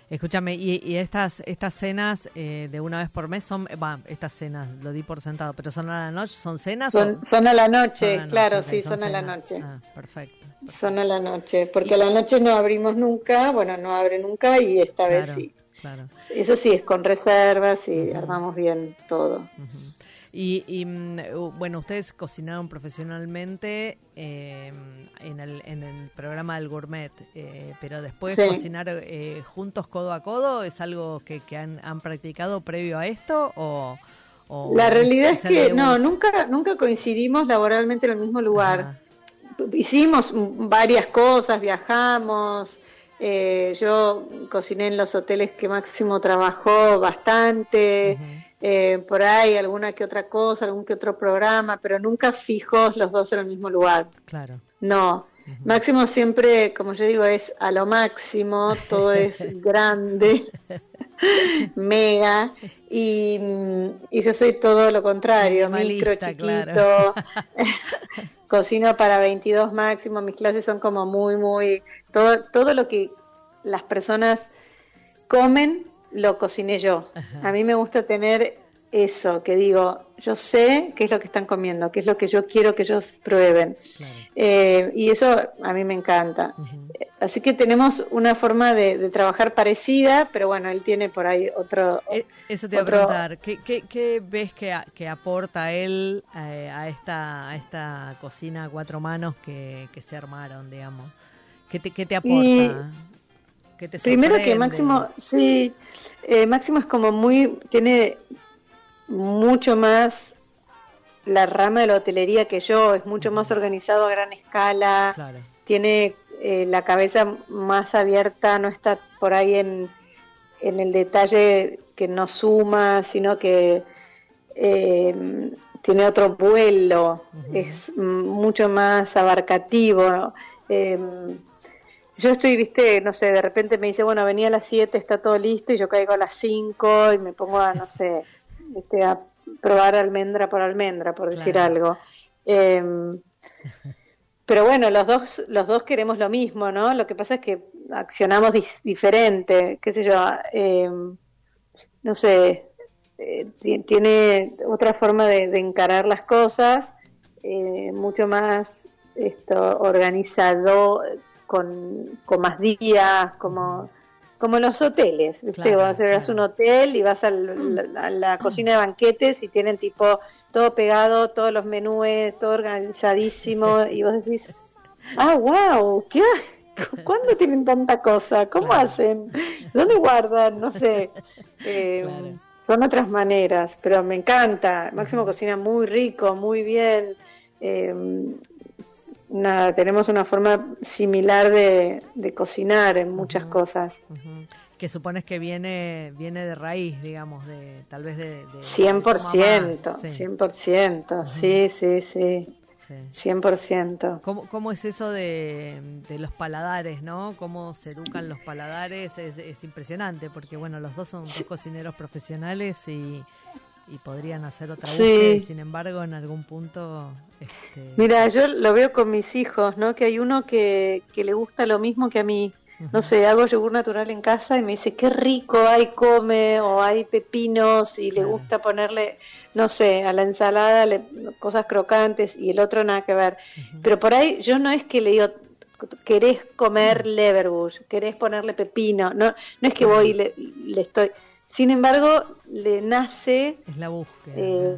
Escúchame, y, y estas estas cenas eh, de una vez por mes son, va, estas cenas, lo di por sentado, pero son a la noche, ¿son cenas? Son, o- son a la noche, a la claro, noche, sí, son, a la noche. Ah, perfecto. Son a la noche, porque a la noche no abrimos nunca, bueno, no abre nunca y esta vez sí. claro. Eso sí, es con reservas y armamos bien todo. Y, y, mm, bueno, ustedes cocinaron profesionalmente eh, en, el, en el programa del gourmet, eh, pero después Sí. cocinar eh, juntos codo a codo es algo que, que han, han practicado previo a esto o, o La realidad es que no, nunca, nunca coincidimos laboralmente en el mismo lugar. Ajá. Hicimos varias cosas, viajamos. eh, yo cociné en los hoteles que Máximo trabajó bastante. Eh, por ahí alguna que otra cosa, algún que otro programa, pero nunca fijos los dos en el mismo lugar. Claro. No, Máximo siempre, como yo digo, es a lo máximo, todo es grande, mega, y, y yo soy todo lo contrario, micro, chiquito, claro. cocino para 22 máximo, mis clases son como muy, muy, todo, todo lo que las personas comen, lo cociné yo. A mí me gusta tener eso, que digo, yo sé qué es lo que están comiendo, qué es lo que yo quiero que ellos prueben. Claro. Eh, y eso a mí me encanta. Así que tenemos una forma de, de trabajar parecida, pero bueno, él tiene por ahí otro... Eh, Eso te iba a otro- preguntar, ¿qué, qué, qué ves que, a- que aporta él eh, a, esta, a esta cocina a cuatro manos que, que se armaron, digamos? ¿Qué te, qué te aporta? Y ¿Qué te Primero que? Máximo, sí, eh, Máximo es como muy, tiene mucho más la rama de la hotelería que yo, es mucho más organizado a gran escala, Claro, tiene eh, la cabeza más abierta, no está por ahí en, en el detalle que no suma, sino que eh, tiene otro vuelo, es mm, mucho más abarcativo. eh, yo estoy, viste, no sé, de repente me dice, bueno, venía a las 7, está todo listo, y yo caigo a las 5 y me pongo a, no sé, este, a probar almendra por almendra, por decir Claro. algo. Em, pero bueno, los dos, los dos queremos lo mismo, ¿no? Lo que pasa es que accionamos diferente, qué sé yo, em, no sé, eh, ti- tiene otra forma de, de encarar las cosas, eh, mucho más esto organizado, con, con más días, como, como los hoteles, ¿viste? Claro, Vas a vas a un hotel y vas a la cocina de banquetes y tienen tipo todo pegado, todos los menúes, todo organizadísimo, y vos decís, ah, wow, ¿qué? ¿Cuándo tienen tanta cosa? ¿Cómo Claro. hacen? ¿Dónde guardan? No sé. Eh, Claro. Son otras maneras, pero me encanta. Máximo cocina muy rico, muy bien. Eh, nada, tenemos una forma similar de, de cocinar en muchas cosas. que supones que viene viene de raíz, digamos, de tal vez de... de- de tu 100%, mamá. Sí, 100%, sí, sí, sí, sí. 100%. ¿Cómo, ¿Cómo es eso de, de los paladares, no? ¿Cómo se educan los paladares? Es, es impresionante, porque bueno, los dos son dos cocineros profesionales y, y podrían hacer otra Sí. búsqueda y sin embargo en algún punto... Este, Mira, yo lo veo con mis hijos, ¿no? Que hay uno que, que le gusta lo mismo que a mí. No sé, hago yogur natural en casa y me dice, qué rico, hay come o hay pepinos y le gusta ponerle, no sé, a la ensalada le- cosas crocantes y el otro nada que ver. Pero por ahí yo no es que le digo, querés comer leverbush, querés ponerle pepino, no, no es que voy y le, le estoy... Sin embargo, le nace es la búsqueda. eh,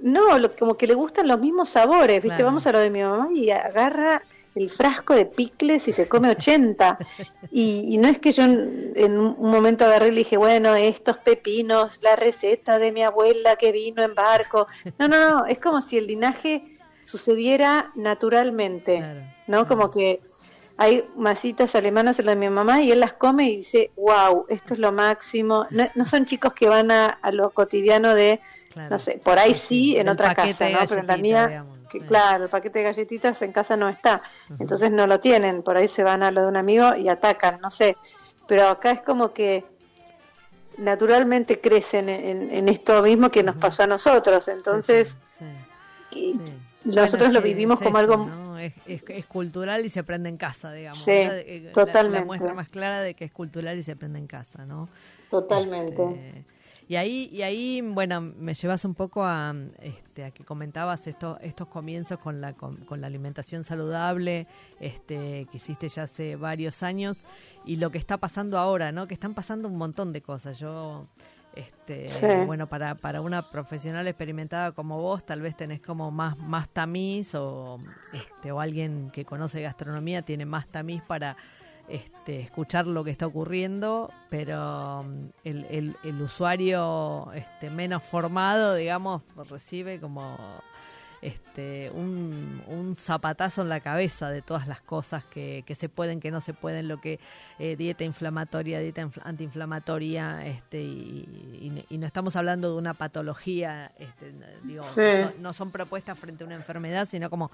no, lo- como que le gustan los mismos sabores, ¿viste? Claro. Vamos a lo de mi mamá y agarra el frasco de picles y se come 80. y, y no es que yo en, en un momento agarré y le dije, bueno, estos pepinos, la receta de mi abuela que vino en barco. No, no, no, es como si el linaje sucediera naturalmente, Claro, ¿no? claro. Como que hay masitas alemanas en la de mi mamá y él las come y dice, wow, esto es lo máximo. No, no son chicos que van a, a lo cotidiano de, Claro. no sé, por ahí Sí, sí, en del otra casa, ¿no? Pero en la mía, digamos, que, claro, el paquete de galletitas en casa no está. Entonces no lo tienen, por ahí se van a lo de un amigo y atacan, no sé. Pero acá es como que naturalmente crecen en, en esto mismo que nos pasó a nosotros. Entonces, sí. Nosotros Bueno, lo vivimos es como eso, algo... ¿no? Es, es, es cultural y se aprende en casa, digamos. Sí, eh, la- La, totalmente. muestra más clara de que es cultural y se aprende en casa, ¿no? Totalmente. Este, y ahí, y ahí, bueno, me llevas un poco a, este, a que comentabas estos, estos comienzos con la, con, con la alimentación saludable, este, que hiciste ya hace varios años, y lo que está pasando ahora, ¿no? Que están pasando un montón de cosas. Yo, este, Sí. bueno, para, para una profesional experimentada como vos, tal vez tenés como más, más tamiz o, este, o alguien que conoce gastronomía tiene más tamiz para este, escuchar lo que está ocurriendo, pero mm, el, el, el usuario este, menos formado, digamos, recibe como este, un, un zapatazo en la cabeza de todas las cosas que, que se pueden, que no se pueden, lo que eh, dieta inflamatoria, dieta infl- antiinflamatoria, este, y, y- y no estamos hablando de una patología, este, digo, Sí. son- no son propuestas frente a una enfermedad, sino como,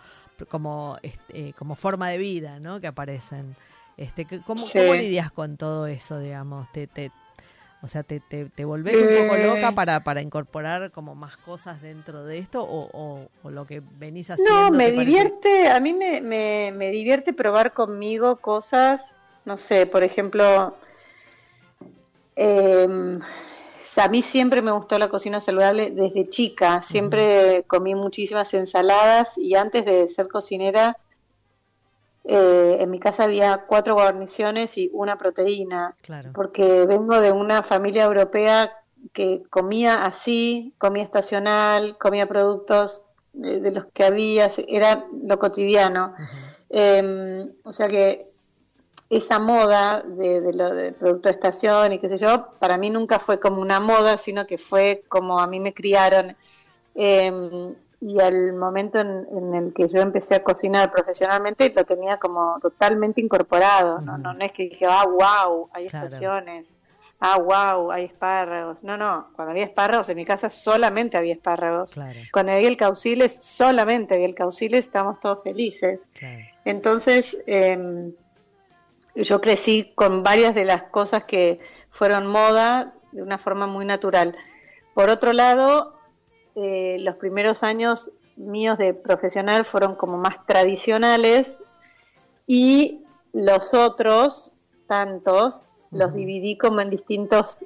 como, este, como forma de vida, ¿no? Que aparecen. Este, que- ¿cómo, Sí. ¿Cómo lidias con todo eso, digamos? Te, te, o sea, ¿te, te, te volvés un poco Eh. loca para, para incorporar como más cosas dentro de esto o, o, o lo que venís haciendo? No, me parece- divierte, a mí me, me, me divierte probar conmigo cosas, no sé, por ejemplo, em, a mí siempre me gustó la cocina saludable desde chica, siempre comí muchísimas ensaladas y antes de ser cocinera, eh, en mi casa había cuatro guarniciones y una proteína, Claro. porque vengo de una familia europea que comía así, comía estacional, comía productos de los que había, era lo cotidiano. Eh, o sea que esa moda de, de lo de producto de estación y qué sé yo, para mí nunca fue como una moda, sino que fue como a mí me criaron. Eh, y al momento en, en el que yo empecé a cocinar profesionalmente, lo tenía como totalmente incorporado. ¿no? No, no es que dije, ah, wow, hay Claro. estaciones. Ah, wow, hay espárragos. No, no, cuando había espárragos en mi casa solamente había espárragos. Claro, Cuando había el cauciles, solamente había el cauciles, estábamos todos felices. claro. Entonces, eh, yo crecí con varias de las cosas que fueron moda de una forma muy natural. Por otro lado, eh, los primeros años míos de profesional fueron como más tradicionales y los otros tantos los dividí como en distintas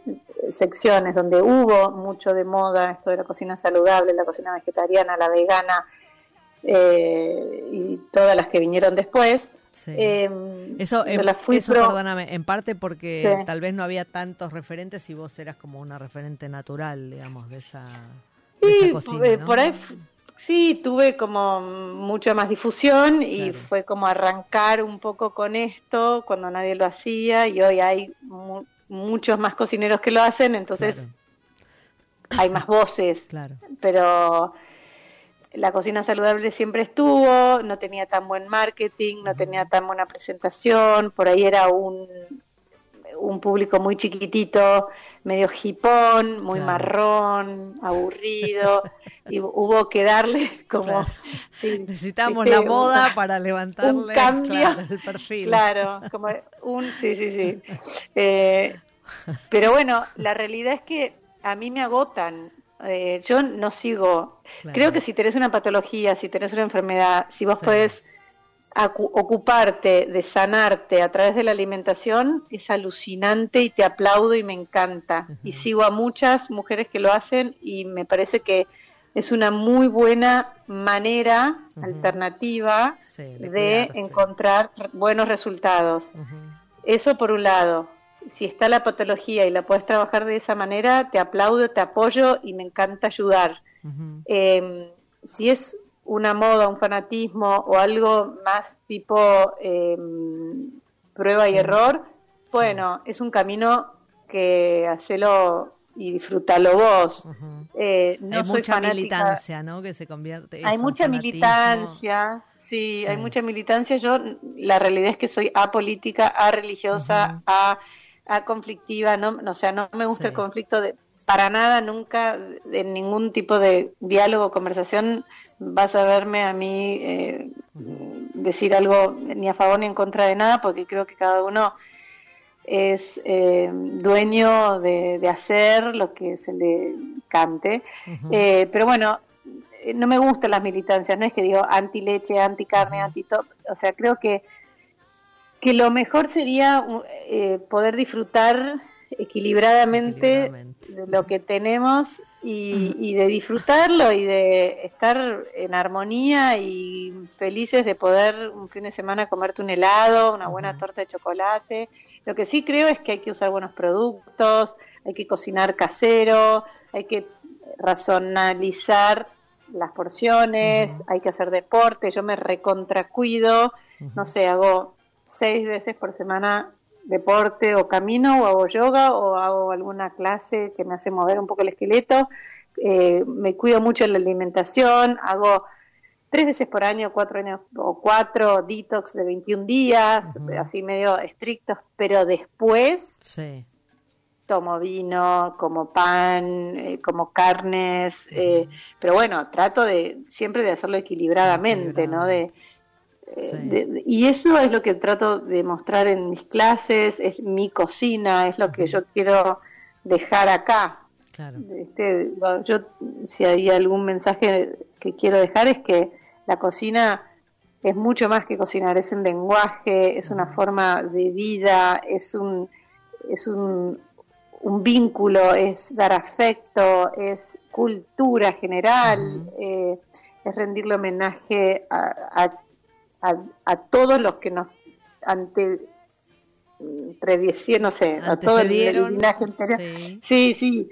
secciones donde hubo mucho de moda esto de la cocina saludable, la cocina vegetariana, la vegana eh, y todas las que vinieron después. Sí. Eh, Eso, en, fui eso pro- perdóname, en parte porque Sí. tal vez no había tantos referentes y vos eras como una referente natural, digamos, de esa Sí, cocina, eh, ¿no? por ahí sí, tuve como mucha más difusión y Claro. fue como arrancar un poco con esto cuando nadie lo hacía y hoy hay mu- muchos más cocineros que lo hacen, entonces hay más voces, Claro, pero la cocina saludable siempre estuvo, no tenía tan buen marketing, no tenía tan buena presentación, por ahí era un, un público muy chiquitito, medio hipón, muy Claro. marrón, aburrido, y hubo que darle como... Claro. sí, necesitamos la moda para levantarle un cambio. claro, el perfil. Claro, como un, sí, sí, sí. Eh, pero bueno, la realidad es que a mí me agotan. Eh, yo no sigo. Creo que si tenés una patología, si tenés una enfermedad, si vos Sí. podés ocuparte de sanarte a través de la alimentación, es alucinante y te aplaudo y me encanta. Y sigo a muchas mujeres que lo hacen y me parece que es una muy buena manera alternativa Sí, de encontrar buenos resultados. Eso por un lado. Si está la patología y la puedes trabajar de esa manera, te aplaudo, te apoyo y me encanta ayudar. Eh, si es una moda, un fanatismo o algo más tipo eh, prueba y error, bueno, es un camino que hacelo y disfrútalo vos. Ujú. Eh, no hay soy mucha fanática- militancia, ¿no? Que se convierte. hay mucha fanatismo. militancia, sí, hay mucha militancia. Yo, la realidad es que soy apolítica, a religiosa, a, a conflictiva, no, no, o sea, no me gusta Sí. el conflicto de para nada, nunca, en ningún tipo de diálogo o conversación vas a verme a mí eh, decir algo ni a favor ni en contra de nada, porque creo que cada uno es eh, dueño de, de hacer lo que se le cante. Eh, pero bueno, eh, no me gustan las militancias, no es que digo anti leche, anti carne, anti todo, o sea, creo que que lo mejor sería eh, poder disfrutar equilibradamente, de lo que tenemos y, de disfrutarlo y de estar en armonía y felices de poder un fin de semana comerte un helado, una buena torta de chocolate. Lo que sí creo es que hay que usar buenos productos, hay que cocinar casero, hay que razonalizar las porciones, hay que hacer deporte, yo me recontracuido, no sé, hago seis veces por semana deporte o camino o hago yoga o hago alguna clase que me hace mover un poco el esqueleto. Eh, me cuido mucho en la alimentación, hago tres veces por año, cuatro años o cuatro detox de 21 días, así medio estrictos, pero después tomo vino, como pan, eh, como carnes, eh, pero bueno, trato de siempre de hacerlo equilibradamente, ¿no? De, y eso es lo que trato de mostrar en mis clases, es mi cocina, es lo que yo quiero dejar acá. Este, yo, si hay algún mensaje que quiero dejar es que la cocina es mucho más que cocinar, es un lenguaje, es una forma de vida, es un, es un, un vínculo, es dar afecto, es cultura general, eh, es rendirle homenaje a, a a, todos los que nos ante predicieron, no sé, a todo el, linaje anterior. Sí, sí,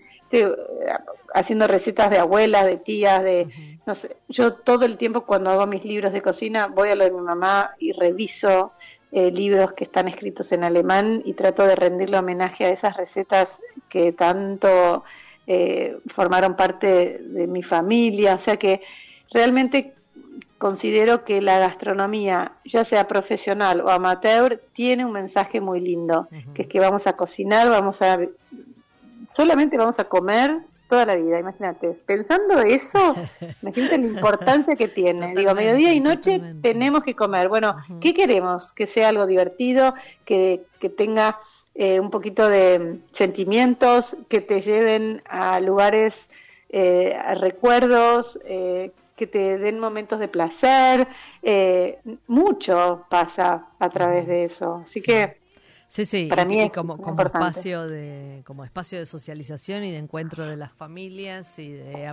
haciendo recetas de abuelas, de tías, de, no sé, yo todo el tiempo cuando hago mis libros de cocina voy a lo de mi mamá y reviso eh, libros que están escritos en alemán y trato de rendirle homenaje a esas recetas que tanto eh, formaron parte de mi familia, o sea que realmente considero que la gastronomía, ya sea profesional o amateur, tiene un mensaje muy lindo, que es que vamos a cocinar, vamos a solamente vamos a comer toda la vida, imagínate, pensando eso, imagínate la importancia que tiene. Digo, mediodía y noche tenemos que comer. Bueno, ¿qué queremos? Que sea algo divertido, que, que tenga eh, un poquito de sentimientos, que te lleven a lugares, eh, a recuerdos, eh, que te den momentos de placer, eh, mucho pasa a través de eso. Así que Sí, sí, para mí es como, como espacio de como espacio de socialización y de encuentro de las familias y de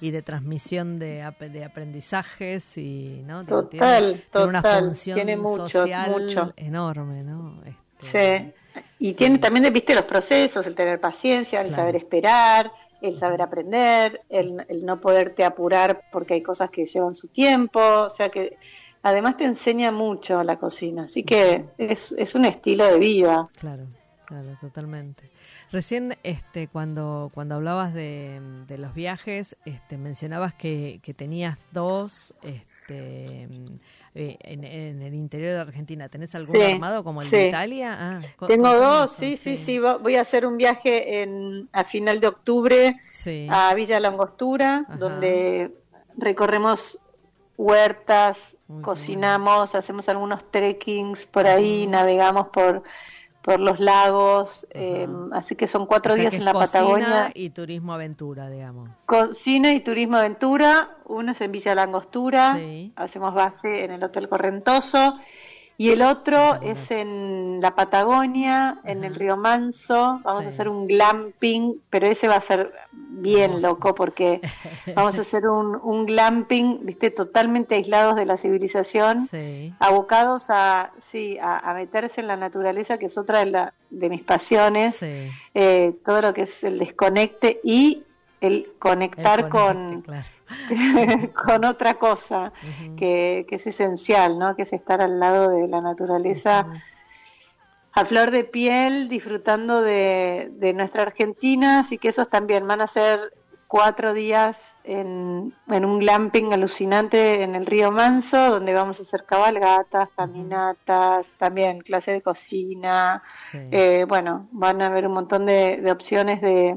y de transmisión de, de aprendizajes y no total, tiene, una función tiene mucho, social enorme, ¿no? Este, sí. Y tiene también, viste, los procesos, el tener paciencia, el saber esperar, el saber aprender, el, no poderte apurar porque hay cosas que llevan su tiempo, o sea que además te enseña mucho la cocina, así que es, es un estilo de vida. Claro, claro, totalmente. Recién, este, cuando, cuando hablabas de, de los viajes, este, mencionabas que, que tenías dos, este, eh, en, el interior de Argentina. ¿Tenés algún armado como el de Italia? Ah, Tengo dos, sí, sí, sí, Voy a hacer un viaje en, a final de octubre a Villa Langostura, donde recorremos huertas, cocinamos, hacemos algunos trekkings por ahí, navegamos por por los lagos, eh, así que son cuatro días en la Patagonia. y turismo aventura, digamos. Cocina y turismo aventura, uno es en Villa Langostura, hacemos base en el Hotel Correntoso, y el otro es en la Patagonia, en el río Manso. Vamos a hacer un glamping, pero ese va a ser bien loco porque vamos a hacer un, un glamping, viste, totalmente aislados de la civilización, abocados a, sí, a, meterse en la naturaleza, que es otra de, la, de mis pasiones. Eh, todo lo que es el desconecte y el conectar con con otra cosa que, es esencial, ¿no? Que es estar al lado de la naturaleza a flor de piel, disfrutando de, nuestra Argentina, así que esos también van a ser cuatro días en, un glamping alucinante en el río Manso, donde vamos a hacer cabalgatas, caminatas, también clase de cocina. Eh, bueno, van a haber un montón de opciones de,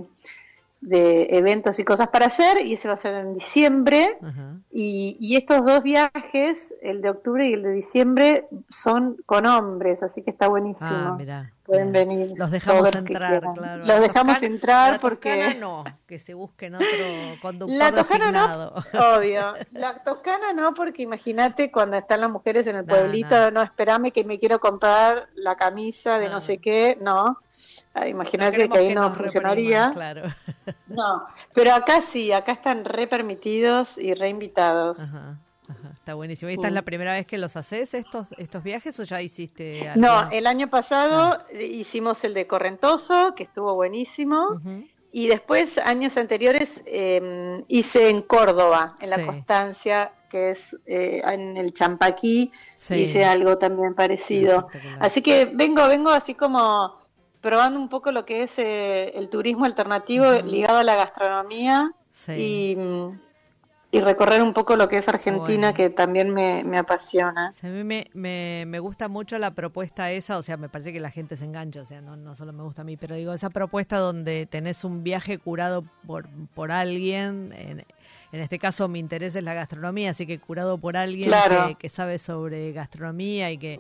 de eventos y cosas para hacer y ese va a ser en diciembre y, y estos dos viajes, el de octubre y el de diciembre, son con hombres, así que está buenísimo. Ah, mirá. Pueden mirá. venir Los dejamos entrar, claro. Los La dejamos Toscana- entrar la porque... No, que se busquen otro conductor La toscana no, obvio. La toscana no, porque imagínate cuando están las mujeres en el No, pueblito, no. no, esperame que me quiero comprar la camisa de no, No. sé qué, no. Ah, No Imagínate que ahí no funcionaría. Claro. No, pero acá sí, acá están re permitidos y re invitados. Ajá, ajá, está buenísimo. ¿Y esta es la primera vez que los haces estos estos viajes o ya hiciste No, alguno? el año pasado eh, hicimos el de Correntoso, que estuvo buenísimo. Y después, años anteriores, eh, hice en Córdoba, en la Sí. Constancia, que es eh, en el Champaquí, Sí. hice algo también parecido. Así que vengo, vengo así como probando un poco lo que es eh, el turismo alternativo ligado a la gastronomía Sí. y, y recorrer un poco lo que es Argentina, Bueno. que también me, me apasiona. Sí, a mí me, me, me gusta mucho la propuesta esa, o sea, me parece que la gente se engancha, o sea, no, no solo me gusta a mí, pero digo, esa propuesta donde tenés un viaje curado por, por alguien, en, en este caso mi interés es la gastronomía, así que curado por alguien Claro. que, que sabe sobre gastronomía y que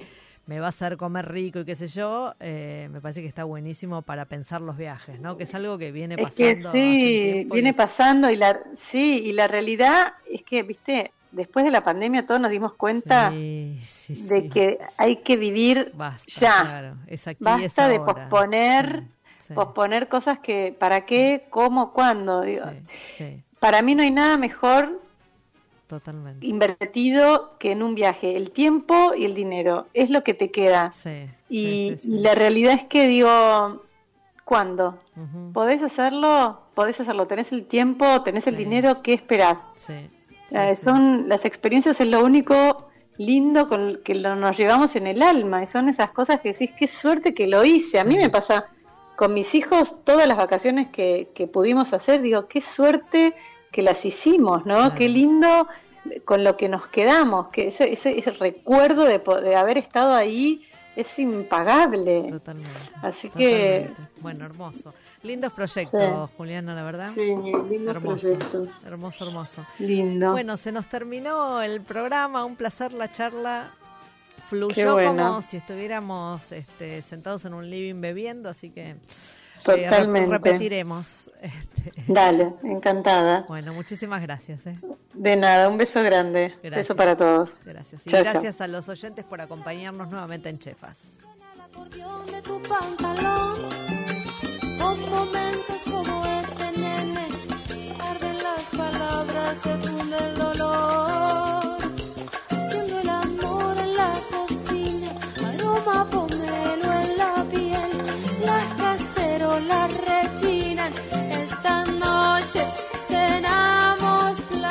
me va a hacer comer rico y qué sé yo, eh, me parece que está buenísimo para pensar los viajes, ¿no? Que es algo que viene Es pasando. que hace un sí, y viene es- pasando y la sí, y la realidad es que, viste, después de la pandemia todos nos dimos cuenta Sí, sí, de que hay que vivir Basta, ya. claro, es aquí, es Basta de posponer, posponer cosas que para qué, cómo, cuándo. Digo, Para mí no hay nada mejor totalmente. invertido que en un viaje. El tiempo y el dinero es lo que te queda. Sí, Y, sí, sí, y sí. la realidad es que digo, ¿cuándo? ¿Podés hacerlo? ¿Podés hacerlo? ¿Tenés el tiempo? ¿Tenés el dinero? ¿Qué esperás? sí. son las experiencias es lo único lindo con que lo- nos llevamos en el alma y son esas cosas que decís qué suerte que lo hice a mí me pasa con mis hijos todas las vacaciones que, que pudimos hacer digo qué suerte que las hicimos no Claro. qué lindo con lo que nos quedamos que ese, ese, ese recuerdo de, po- de haber estado ahí es impagable Totalmente. Así que- totalmente. Bueno, hermoso. Lindos proyectos, Sí. Juliana, la verdad. sí lindos hermoso, proyectos hermoso, hermoso. lindo Bueno, se nos terminó el programa, un placer la charla. Fluyó bueno. como si estuviéramos este, sentados en un living bebiendo, así que eh, Totalmente. repetiremos. Este, dale encantada bueno, muchísimas gracias. eh. De nada, un beso grande. Gracias. Beso para todos. Gracias. Y chao. gracias a los oyentes por acompañarnos nuevamente en Chefas. el acordeón de tu pantalón. Con momentos como este, nene, arden las palabras, se funde el dolor.